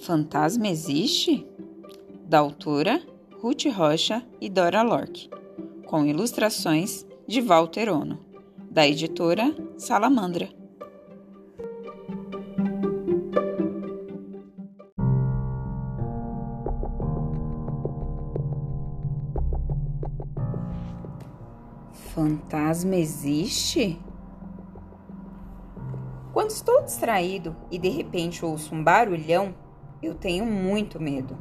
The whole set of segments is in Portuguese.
Fantasma existe? Da autora Ruth Rocha e Dora Lorque, com ilustrações de Walter Ono, da editora Salamandra. Fantasma existe? Quando estou distraído e de repente ouço um barulhão, eu tenho muito medo,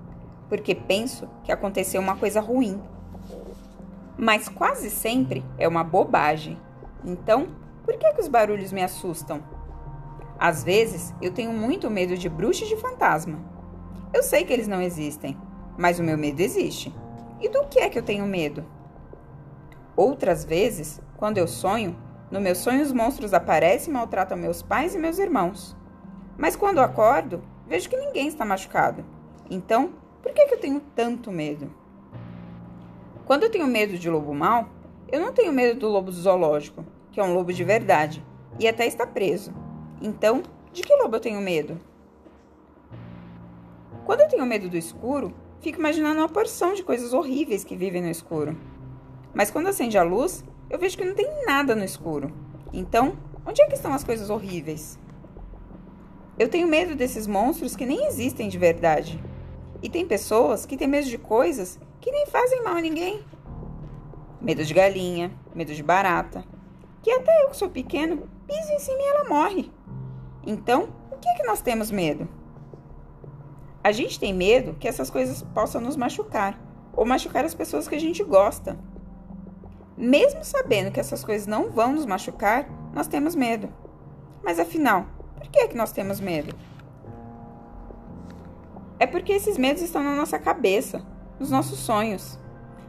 porque penso que aconteceu uma coisa ruim. Mas quase sempre é uma bobagem. Então, por que, que os barulhos me assustam? Às vezes, eu tenho muito medo de bruxas de fantasma. Eu sei que eles não existem, mas o meu medo existe. E do que é que eu tenho medo? Outras vezes, quando eu sonho, no meu sonho os monstros aparecem e maltratam meus pais e meus irmãos. Mas quando acordo, Vejo que ninguém está machucado. Então, por que, que eu tenho tanto medo? Quando eu tenho medo de lobo mau, eu não tenho medo do lobo zoológico, que é um lobo de verdade e até está preso. Então, de que lobo eu tenho medo? Quando eu tenho medo do escuro, fico imaginando uma porção de coisas horríveis que vivem no escuro. Mas quando acende a luz, eu vejo que não tem nada no escuro. Então, onde é que estão as coisas horríveis? Eu tenho medo desses monstros que nem existem de verdade. E tem pessoas que têm medo de coisas que nem fazem mal a ninguém. Medo de galinha, medo de barata, que até eu que sou pequeno piso em cima e ela morre. Então, o que é que nós temos medo? A gente tem medo que essas coisas possam nos machucar ou machucar as pessoas que a gente gosta. Mesmo sabendo que essas coisas não vão nos machucar, nós temos medo. Mas afinal, por que, é que nós temos medo? É porque esses medos estão na nossa cabeça, nos nossos sonhos.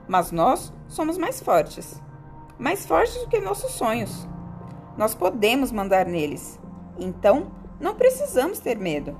Mas nós somos mais fortes mais fortes do que nossos sonhos. Nós podemos mandar neles. Então, não precisamos ter medo.